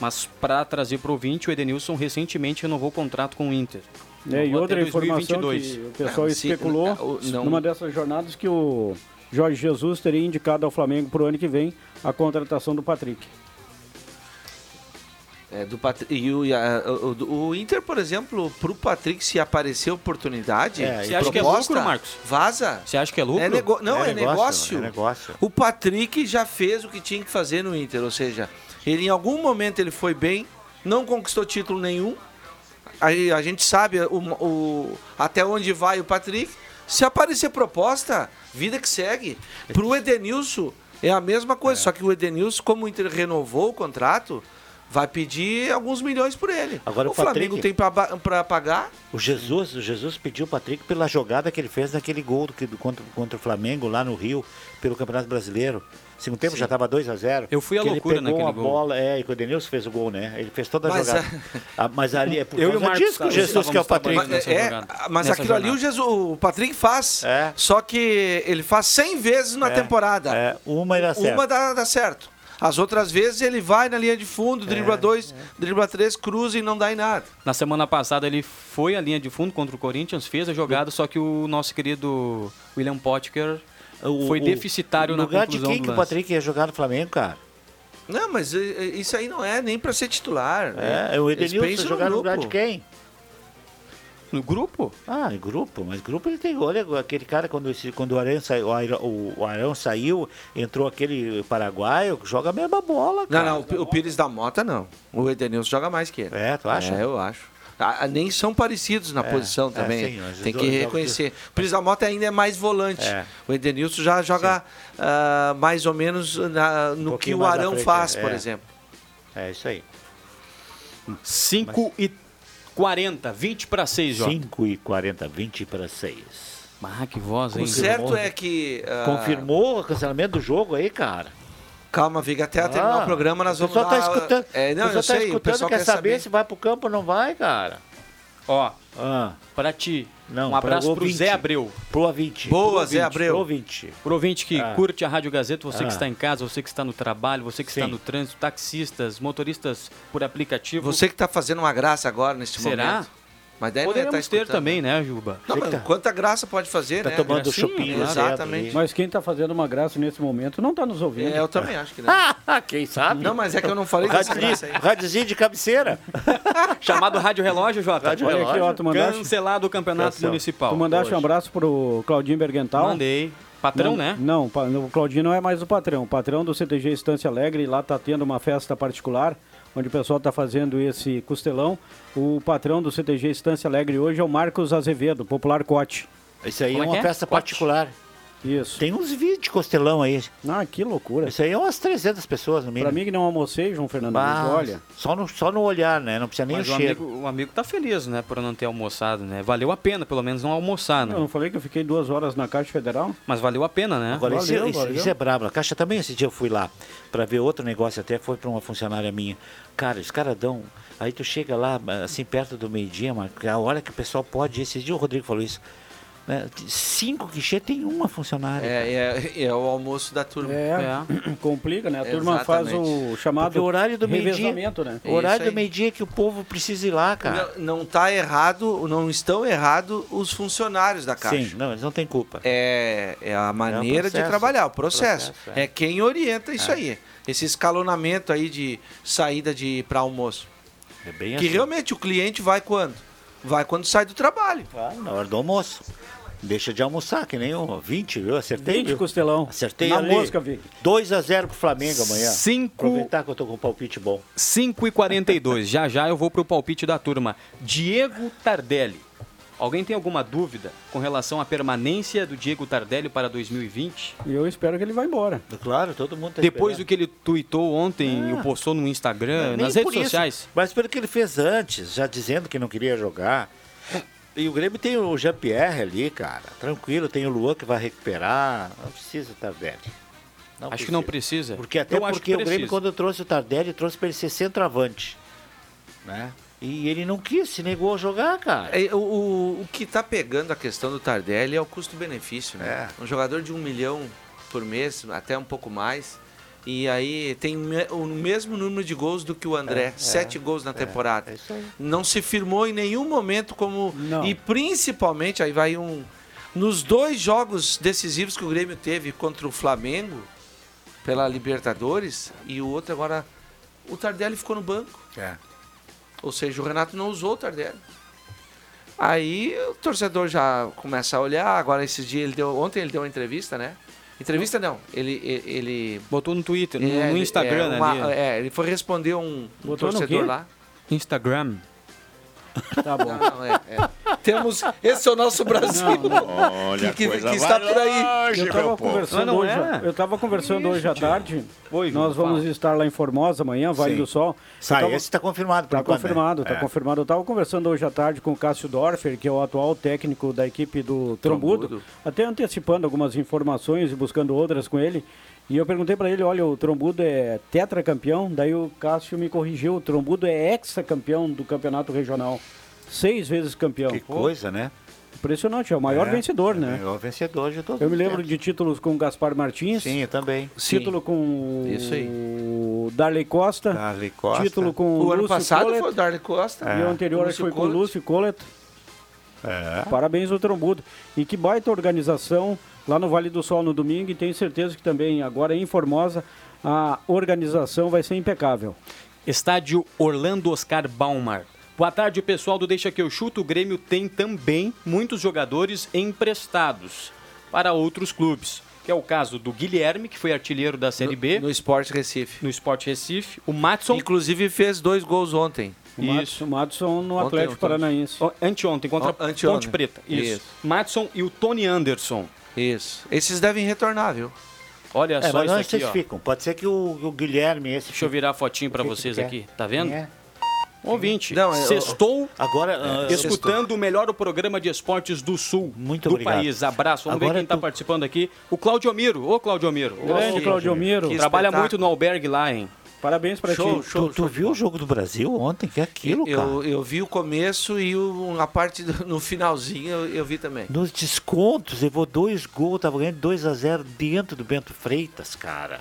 Mas para trazer pro ouvinte, o Edenilson recentemente renovou o contrato com o Inter. É, e outra informação 2022. que o pessoal Ah, se- especulou o- não- numa dessas jornadas que o Jorge Jesus teria indicado ao Flamengo pro ano que vem a contratação do Patrick. É, do Pat- e o, a- o- o Inter, por exemplo, pro Patrick, se aparecer oportunidade, É, Você acha que é lucro, Marcos? Vaza. Você acha que é lucro? É nego... Não, é, negócio. É negócio. O Patrick já fez o que tinha que fazer no Inter, ou seja, ele em algum momento ele foi bem, não conquistou título nenhum. Aí a gente sabe o, o- até onde vai o Patrick. Se aparecer proposta, vida que segue. Pro Edenilson é a mesma coisa, só que o Edenilson, como o Inter renovou o contrato, vai pedir alguns milhões por ele. Agora o o Patrick- Flamengo tem pra pagar? O Jesus, o Jesus pediu o Patrick pela jogada que ele fez naquele gol do, do- contra, contra o Flamengo lá no Rio, pelo Campeonato Brasileiro. Segundo tempo já estava 2 a 0 Eu fui à que loucura ele pegou naquele a gol. bola, é, e que o Denilson fez o gol, né? Ele fez toda a Mas, jogada. Ah, mas ali é por Eu o causa disso que o Jesus que é o Patrick. estávamos Mas, nessa é, jogada, mas aquilo ali o, jornada. Jesus, o Patrick faz. É. Só que ele faz 100 vezes na É, temporada. É, uma ele acerta. Uma dá, dá certo. As outras vezes ele vai na linha de fundo, dribla dois, dribla três, cruza e não dá em nada. Na semana passada ele foi à linha de fundo contra o Corinthians, fez a jogada, só que o nosso querido William Potker O- foi o- deficitário no na lugar de quem que o. Patrick ia jogar no Flamengo, cara? Não, mas eh, eh, isso aí não é nem pra ser titular. É, o Eles Edenilson jogar no lugar de quem? No grupo? Ah, em grupo, mas grupo ele tem. Olha, aquele cara, quando, esse, quando o, Arão saiu, o, Arão, o saiu, entrou aquele paraguaio, joga a mesma bola, Não, cara. não, o P- o Pires da Mota não. O Edenilson joga mais que ele. É, tu acha? É, eu acho. Ah, ah, nem são parecidos na É, posição é, também. sim, mas Tem que reconhecer. O Pires da Mota ainda é mais volante. É. O Edenilson já joga ah, mais ou menos na- no que pouquinho o Arão frente, faz, é. por exemplo. É isso aí. 5 e 40, 20 para 6, Jota. 5 e 40, 20 para 6. Ah, que voz, hein? O certo é que. ah, Confirmou o cancelamento do jogo aí, cara? Calma, Viga, até terminar o programa nós o vamos pessoal dar... tá escutando. É, não, o eu tá sei, o escutando, pessoal quer, quer saber saber. se vai pro campo ou não vai, cara. Ó, Ah, pra ti, não, um abraço pro ouvinte. Zé Abreu. Pro ouvinte. Boa, Pro Zé ouvinte, Abreu. Pro ouvinte. Pro ouvinte que Ah. curte a Rádio Gazeta, você Ah. que está em casa, você que está no trabalho, você que está Sim. no trânsito, taxistas, motoristas por aplicativo. Você que tá fazendo uma graça agora neste Será? momento. Mas deve Poderíamos estar ter também, né, Juba? Não, mas quanta graça pode fazer, Tá né? tomando Gracinha, chopinho lá Exatamente. Mas quem está fazendo uma graça nesse momento não está nos ouvindo. É, eu também acho que não. Ah, quem sabe? Não, mas é que eu não falei dessa graça aí. Radiozinho, de cabeceira. Chamado Rádio Relógio, Jota. Rádio Olha aqui, Relógio. ó, tu mandaste, Cancelado o campeonato Cancel. municipal. tu mandaste um abraço pro Claudinho Bergental. Mandei. Patrão, não, né? Não, o Claudinho não é mais o patrão. O patrão do CTG Estância Alegre, lá tá tendo uma festa particular, onde o pessoal tá fazendo esse costelão. O patrão do CTG Estância Alegre hoje é o Marcos Azevedo, popular Cote. Isso aí Como é é uma é? festa Cote? particular. Isso. Tem uns vídeos de costelão aí. Ah, que loucura. Isso aí é umas 300 pessoas no mínimo. Pra mim que não almocei, João Fernando, mas olha. Só no, só no olhar, né? Não precisa nem Mas o o cheiro. amigo, o amigo tá feliz, né, por não ter almoçado, né? Valeu a pena, pelo menos, não almoçar, né? Eu não falei que eu fiquei duas horas na Caixa Federal? Mas valeu a pena, né? Agora, isso, Valeu, isso- valeu. isso é brabo. A Caixa também, esse dia eu fui lá pra ver outro negócio, até foi pra uma funcionária minha. Cara, os caras dão. Aí tu chega lá, assim, perto do meio-dia, mas é a hora que o pessoal pode ir. Esse dia o Rodrigo falou isso. Né, Cinco guichê tem uma funcionária. É, é, é o almoço da turma. É, complica, né? A turma faz o Exatamente. chamado Porque o horário do meio-dia. né? O horário do meio-dia que o povo precisa ir lá, cara. Não, não tá errado, não estão errado os funcionários da Caixa. Sim, não, eles não têm culpa. É, é a maneira de processo. trabalhar, o processo. Processo, é. é. quem orienta isso É. aí. Esse escalonamento aí de saída de para almoço. É bem Que assim. realmente o cliente vai quando? Vai quando sai do trabalho. Na hora do almoço. Deixa de almoçar, que nem o 20, viu? Acertei. 20 viu? costelão. Acertei Na ali. mosca, Vic. 2 a 0 pro Flamengo amanhã. Cinco- Aproveitar que eu tô com um palpite bom. 5 e 42 Já já eu vou pro palpite da turma. Diego Tardelli. Alguém tem alguma dúvida com relação à permanência do Diego Tardelli para 2020? E eu espero que ele vá embora. Claro, todo mundo tá Depois do que ele tuitou ontem e postou no Instagram, nas redes por isso, sociais. Mas pelo que ele fez antes, já dizendo que não queria jogar. E o Grêmio tem o Jean-Pierre ali, cara. Tranquilo, tem o Luan que vai recuperar. Não precisa o Tardelli. Não Acho que não precisa. Porque até Eu acho porque que o Grêmio, precisa. quando trouxe o Tardelli, trouxe para ele ser centroavante. Né? E ele não quis, se negou a jogar, cara. É, o, o, o que tá pegando a questão do Tardelli é o custo-benefício, né? É. Um jogador de um milhão por mês, até um pouco mais. E aí tem o mesmo número de gols do que o André, É, sete é, gols na é, temporada. é isso aí. Não se firmou em nenhum momento como. Não. E principalmente, aí vai um. Nos dois jogos decisivos que o Grêmio teve contra o Flamengo, pela Libertadores, e o outro agora. O Tardelli ficou no banco. É. Ou seja, o Renato não usou o Tardelli. Aí o torcedor já começa a olhar. Agora, esses dias, ele deu, ontem ele deu uma entrevista, né? Entrevista não, ele. ele, ele Botou no Twitter, no, é, no Instagram é, uma- ali. é, ele foi responder um, um torcedor lá. Instagram. Tá bom. Não, não, é, é. Temos. Esse é o nosso Brasil. Olha, que, que, que está por aí. longe, Eu estava conversando, Não, não hoje, é. eu tava conversando hoje à tarde. Oi, Nós vamos fala. estar lá em Formosa amanhã, Vale Sim. do Sol. Sai, tava- esse tá confirmado. por Tá enquanto, né? confirmado, tá É. confirmado. Eu estava conversando hoje à tarde com o Cássio Dorfer, que é o atual técnico da equipe do Trombudo, Trombudo. até antecipando algumas informações e buscando outras com ele. E eu perguntei para ele, olha, o Trombudo é tetracampeão, daí o Cássio me corrigiu, o Trombudo é hexacampeão do campeonato regional. Seis vezes campeão. Que coisa, né? Impressionante, é o maior É, vencedor, né? É o vencedor de todos Eu me lembro tempos. de títulos com o Gaspar Martins. Sim, eu também. Título com Isso aí. o Darley Costa. Darley Costa. Título com O ano Lúcio passado Collet. foi o Darley Costa. E o anterior Lúcio foi com o. Lúcio Collet. É. Parabéns ao Trombudo. E que baita organização lá no Vale do Sol no domingo. E tenho certeza que também agora em Formosa a organização vai ser impecável. Estádio Orlando Oscar Baumar. Boa tarde, pessoal do Deixa que eu chuto. O Grêmio tem também muitos jogadores emprestados para outros clubes. Que é o caso do Guilherme, que foi artilheiro da Série B. No Sport Recife. No Sport Recife. O Matson. Inclusive fez dois gols ontem. Isso. O Madison no Ontem, Atlético ontem. Paranaense. Anteontem, contra anteontem. Ponte Preta. Isso. Isso. Matson e o Tony Anderson. Isso. Esses devem retornar, viu? Olha É, só mas isso aqui, vocês ó. ficam. Pode ser que o, o Guilherme esse. Deixa eu virar a fotinho para O vocês aqui. Tá vendo? Quem é? Ouvinte, Não, é- sextou Agora, ah, escutando o melhor programa de esportes do Sul Muito do obrigado. país. Abraço. Vamos ver Agora quem está tu- participando aqui. O Claudio Miro. Ô, Claudio Miro. Grande Claudio Miro. Que Trabalha espetáculo. muito no albergue lá, hein? Parabéns Show, ti. show, tu, tu viu o jogo do Brasil ontem? Que é aquilo, cara? Eu, eu vi o começo e o, a parte do- no finalzinho eu, eu vi também. Nos descontos, levou dois gols, tava ganhando 2 a 0 dentro do Bento Freitas, cara.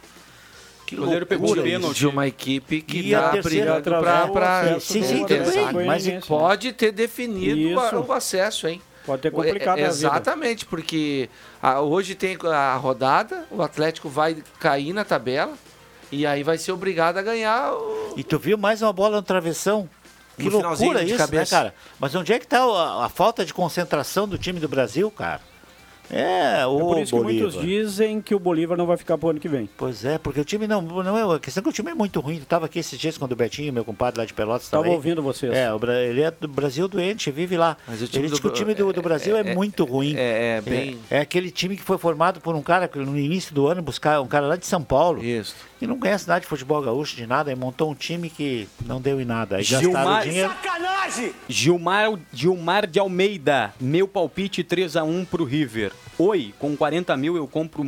Que O goleiro pegou loucura o. De uma equipe que E tá brigando acesso Sim, sim, bem. Mas Então, Pode ter definido Isso. o, o acesso, hein? Pode ter complicado É- a vida. Exatamente, porque a- hoje tem a rodada, o Atlético vai cair na tabela e aí vai ser obrigado a ganhar o... E tu viu mais uma bola no travessão? Que No loucura isso, né, cabeça. cara? Mas onde é que tá a, a falta de concentração do time do Brasil, cara? É, É o por isso que Bolívar. muitos dizem que o Bolívar não vai ficar pro ano que vem. Pois é, porque o time não, não é. A questão é que o time é muito ruim. Eu tava aqui esses dias quando o Betinho, meu compadre lá de Pelotas, Estava ouvindo vocês. É, o ele é do Brasil doente, vive lá. Mas o time ele diz do que o time do, do Brasil é, é- muito ruim. É, é bem... É, é aquele time que foi formado por um cara que no início do ano buscar um cara lá de São Paulo Isso. Que não conhece nada de futebol gaúcho, de nada, e montou um time que não deu em nada. Gastaram Gilmar- dinheiro. Gilmar, Gilmar de Almeida. Meu palpite 3x1 pro River. Oi, com 40 mil eu compro.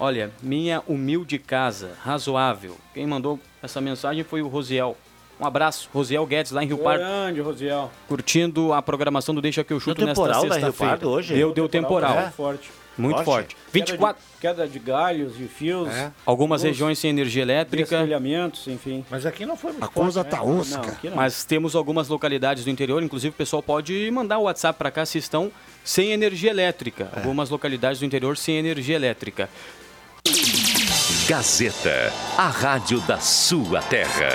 Olha, minha humilde casa. Razoável. Quem mandou essa mensagem foi o Rosiel. Um abraço, Rosiel Guedes, lá em Rio Pardo, Grande, Rosiel. curtindo a programação do Deixa que eu chuto Deu nesta temporal sexta-feira. Pardo hoje? Deu, deu temporal. É? Forte. Muito Forte. forte. 24. Queda de, queda de galhos, de fios. É. Algumas luz, regiões sem energia elétrica. Destelhamentos, enfim. Mas aqui não foi muito A coisa forte, tá né? Não, osca. aqui não. Mas temos algumas localidades do interior, inclusive o pessoal pode mandar o WhatsApp para cá se estão sem energia elétrica. É. Algumas localidades do interior sem energia elétrica. Gazeta, a rádio da sua terra.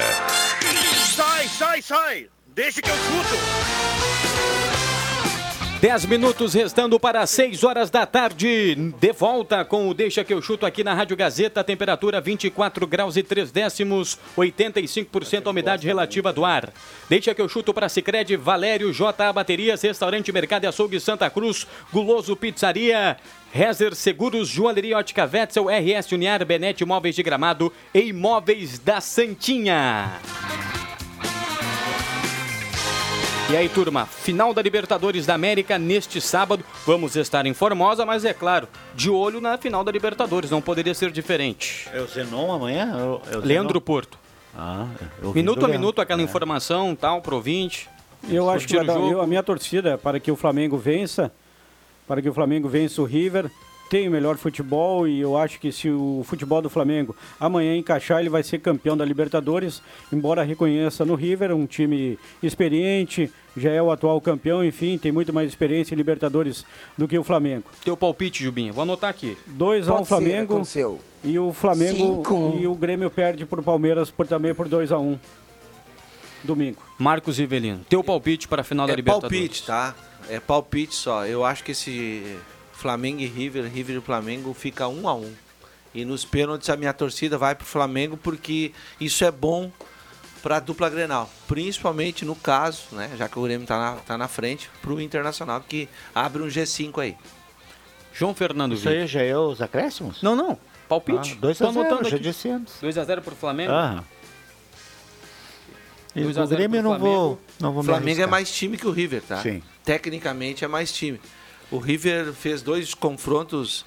Sai, sai, sai! Deixa que eu chuto! 10 minutos restando para 6 horas da tarde. De volta com o Deixa que eu chuto aqui na Rádio Gazeta. Temperatura 24 graus e 3 décimos, 85% a umidade relativa do ar. Deixa que eu chuto para Cicred, Valério JA Baterias, Restaurante Mercado e Açougue Santa Cruz, Guloso Pizzaria. Rezer Seguros, Joalheria Ótica Vetzel, RS Uniar, Benete Imóveis de Gramado e Imóveis da Santinha. E aí, turma, final da Libertadores da América neste sábado. Vamos estar em Formosa, mas é claro, de olho na final da Libertadores, não poderia ser diferente. É o Zenon amanhã? É o- é o Leandro Zenon? Porto. Ah, Minuto a Leandro. minuto, aquela É. informação, tal, pro ouvinte. Eu acho que eu- a minha torcida é para que o Flamengo vença, para que o Flamengo vença o River, tem o melhor futebol e eu acho que se o futebol do Flamengo amanhã encaixar, ele vai ser campeão da Libertadores, embora reconheça no River um time experiente, já é o atual campeão, enfim, tem muito mais experiência em Libertadores do que o Flamengo. Teu palpite, Jubinha, vou anotar aqui. 2 a 1 Pode ser, Flamengo aconteceu. e o Flamengo Cinco. e o Grêmio perde por Palmeiras por, também por 2 a 1 domingo. Marcos Rivelino, teu palpite para a final da É Libertadores. palpite, tá? É palpite só. Eu acho que esse Flamengo e River, River e Flamengo fica um a um. E nos pênaltis a minha torcida vai pro Flamengo porque isso é bom pra dupla Grenal. Principalmente no caso, né? Já que o Grêmio tá na, tá na frente, pro Internacional, que abre um G5 aí. João Fernando Isso aí já é os acréscimos? Não, não. Palpite. Ah, 2 Tô a 0, anotando já disse antes. 2x0 pro Flamengo. Ah. E 2 a o 0 Grêmio eu não vou, não vou O me Flamengo é mais time que o River, tá? Sim. Tecnicamente é mais time. O River fez dois confrontos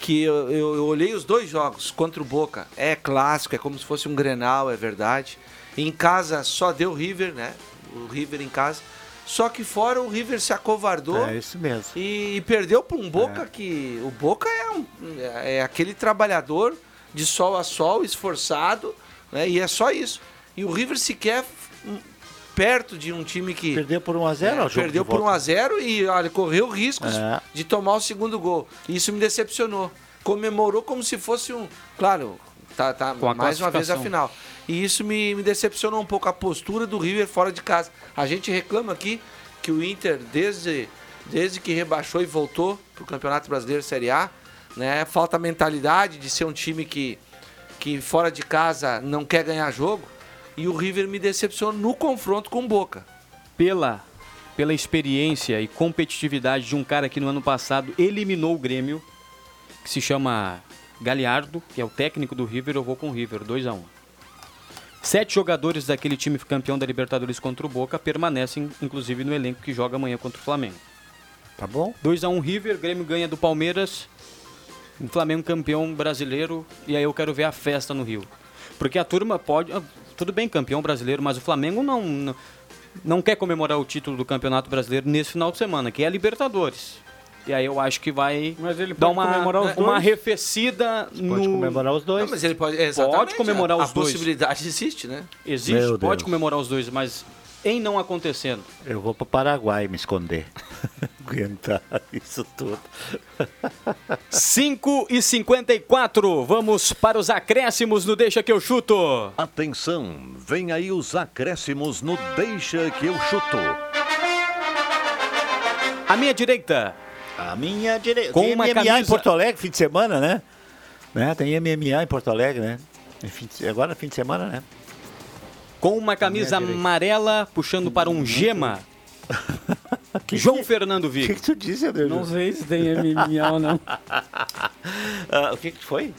que eu, eu- eu olhei os dois jogos contra o Boca. É clássico, é como se fosse um Grenal, é verdade. Em casa só deu River, né? O River em casa. Só que fora o River se acovardou. É isso mesmo. E, e perdeu para um Boca que. O Boca é, um- é aquele trabalhador de sol a sol, esforçado, né? E é só isso. E o River sequer hum, perto de um time que. Perdeu por 1x0 É, perdeu de por volta. 1x0 e olha, correu riscos É. de tomar o segundo gol. E isso me decepcionou. Comemorou como se fosse um. Claro, tá, tá mais uma vez a final. E isso me, me decepcionou um pouco a postura do River fora de casa. A gente reclama aqui que o Inter, desde, desde que rebaixou e voltou para o Campeonato Brasileiro Série A, né, falta a mentalidade de ser um time que, que fora de casa não quer ganhar jogo. E o River me decepcionou no confronto com o Boca. Pela, pela experiência e competitividade de um cara que no ano passado eliminou o Grêmio, que se chama Galiardo, que é o técnico do River, eu vou com o River, 2 a 1 Sete jogadores daquele time campeão da Libertadores contra o Boca permanecem, inclusive, no elenco que joga amanhã contra o Flamengo. Tá bom? 2 a 1 River, Grêmio ganha do Palmeiras, o Flamengo campeão brasileiro, e aí eu quero ver a festa no Rio. Porque a turma pode. Tudo bem, campeão brasileiro, mas o Flamengo não, não, não quer comemorar o título do Campeonato Brasileiro nesse final de semana, que é a Libertadores. E aí eu acho que vai Mas ele dar uma, comemorar os uma dois? arrefecida no. Pode comemorar os dois. Não, mas ele pode, exatamente, Pode comemorar a, os a dois. possibilidade existe, né? Existe, Meu pode Deus. comemorar os dois, mas em não acontecendo. Eu vou pro Paraguai me esconder. Aguentar isso tudo. 5 e 54 vamos para os acréscimos no Deixa que eu chuto. Atenção, vem aí os acréscimos no Deixa que eu chuto. A minha direita, A minha direita. Com Tem uma MMA em camisa- Porto Alegre, fim de semana, né? né? Tem MMA em Porto Alegre, né? Em Agora fim de semana, né? Com uma camisa amarela puxando para um gema. João Fernando O que, Vick. que tu disse, André? Não sei se tem MMA ou não. Ah, o que, que foi?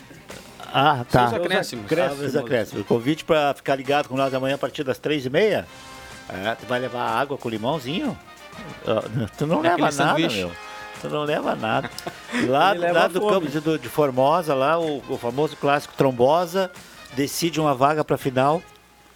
Ah, tá. Seus acréscimos. Ah, meus acréscimos. O convite para ficar ligado com nós amanhã a partir das três e meia. É, tu vai levar água com limãozinho? Ah, tu não Aquele leva nada, sanduíche. meu. Tu não leva nada. E lá, lá a do fome. campo de, do- de Formosa, lá o, o famoso clássico Trombosa decide uma vaga para final.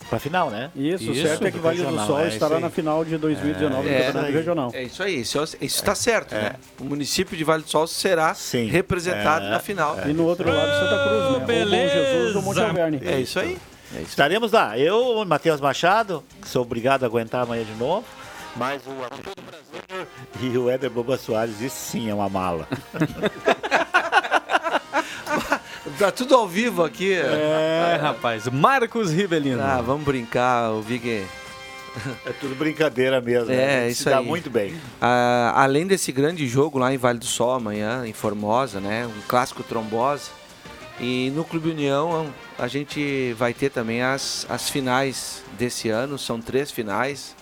Para final, né? Isso, o Isso, certo é que do Vale do Sol é estará na final de 2019 do É, Campeonato Regional. É isso aí, isso está certo, né? O município de Vale do Sol será Sim. representado É, na final. E no outro lado, Santa Cruz, né? Ou Bom beleza. Jesus ou Monte Alverne. É isso aí. É isso. Estaremos lá. Eu, Matheus Machado, que sou obrigado a aguentar amanhã de novo. Mas o Arthur Brasileiro e o Éder Boba Soares, isso sim é uma mala. Tá tudo ao vivo aqui. É, rapaz. Marcos Ribelino. Ah, vamos brincar, o Vig. É tudo brincadeira mesmo. É, né? A gente isso se dá aí. muito bem. Ah, além desse grande jogo lá em Vale do Sol amanhã, em Formosa, né? Um clássico trombose. E no Clube União a gente vai ter também as, as finais desse ano, são três finais.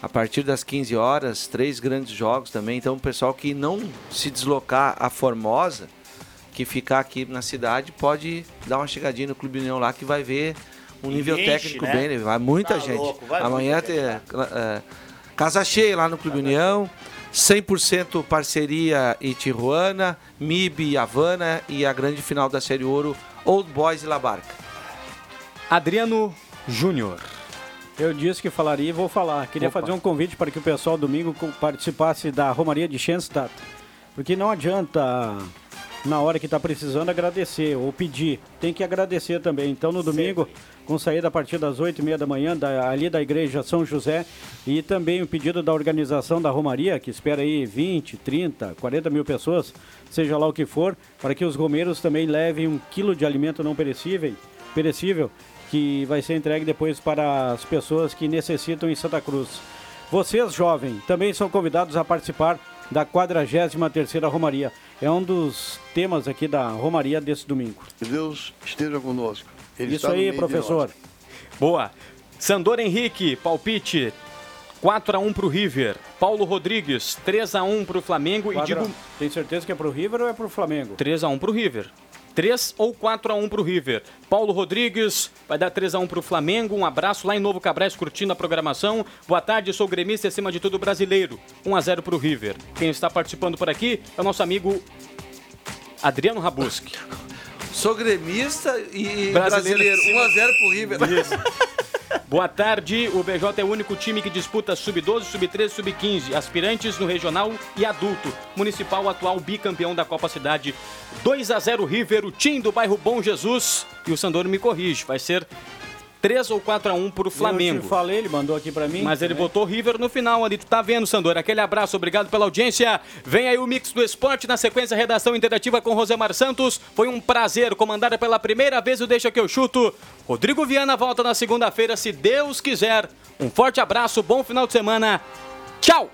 A partir das 15 horas, três grandes jogos também. Então o pessoal que não se deslocar a Formosa, que ficar aqui na cidade, pode dar uma chegadinha no Clube União lá que vai ver um E nível enche, técnico né? bem, vai muita Tá gente. louco, vai Amanhã tem gente, é, casa cheia lá no Clube União. 100% parceria e Tijuana, MIB e Havana e a grande final da Série Ouro, Old Boys e La Barca. Adriano Júnior. Eu disse que falaria e vou falar. Queria Opa. fazer um convite para que o pessoal domingo participasse da Romaria de Schenstadt. Porque não adianta, na hora que está precisando, agradecer ou pedir. Tem que agradecer também. Então, no domingo, com saída a partir das 8 e meia da manhã, da- ali da Igreja São José, e também o pedido da organização da Romaria, que espera aí 20, 30, 40 mil pessoas, seja lá o que for, para que os romeiros também levem um quilo de alimento não perecível, perecível que vai ser entregue depois para as pessoas que necessitam em Santa Cruz. Vocês, jovens, também são convidados a participar da 43ª Romaria. É um dos temas aqui da Romaria desse domingo. Que Deus esteja conosco. Ele Isso aí, professor. Boa. Sandor Henrique, palpite 4x1 pro River. Paulo Rodrigues, 3x1 pro Flamengo. E Quadra- digo Tem certeza que é pro River ou é pro Flamengo? 3x1 pro River. 3 ou 4x1 pro River. Paulo Rodrigues vai dar 3x1 pro Flamengo. Um abraço lá em Novo Cabrais curtindo a programação. Boa tarde, sou gremista e acima de tudo brasileiro. 1x0 pro River. Quem está participando por aqui é o nosso amigo Adriano Rabuski. Sou gremista e Brasileiro. brasileiro. 1x0 pro River. Boa tarde. O BJ é o único time que disputa sub-12, sub-13, sub-15, aspirantes no regional e adulto. Municipal atual bicampeão da Copa Cidade. 2 a 0 River, o time do bairro Bom Jesus. E o Sandoro me corrige, vai ser 3 ou 4 a 1 pro Flamengo. Eu te falei, ele mandou aqui pra mim. Mas ele também. botou River no final ali, tu tá vendo, Sandor? Aquele abraço, obrigado pela audiência. Vem aí o Mix do Esporte, na sequência, redação interativa com Rosemar Santos. Foi um prazer comandar pela primeira vez o Deixa Que Eu Chuto. Rodrigo Viana volta na segunda-feira, se Deus quiser. Um forte abraço, bom final de semana. Tchau!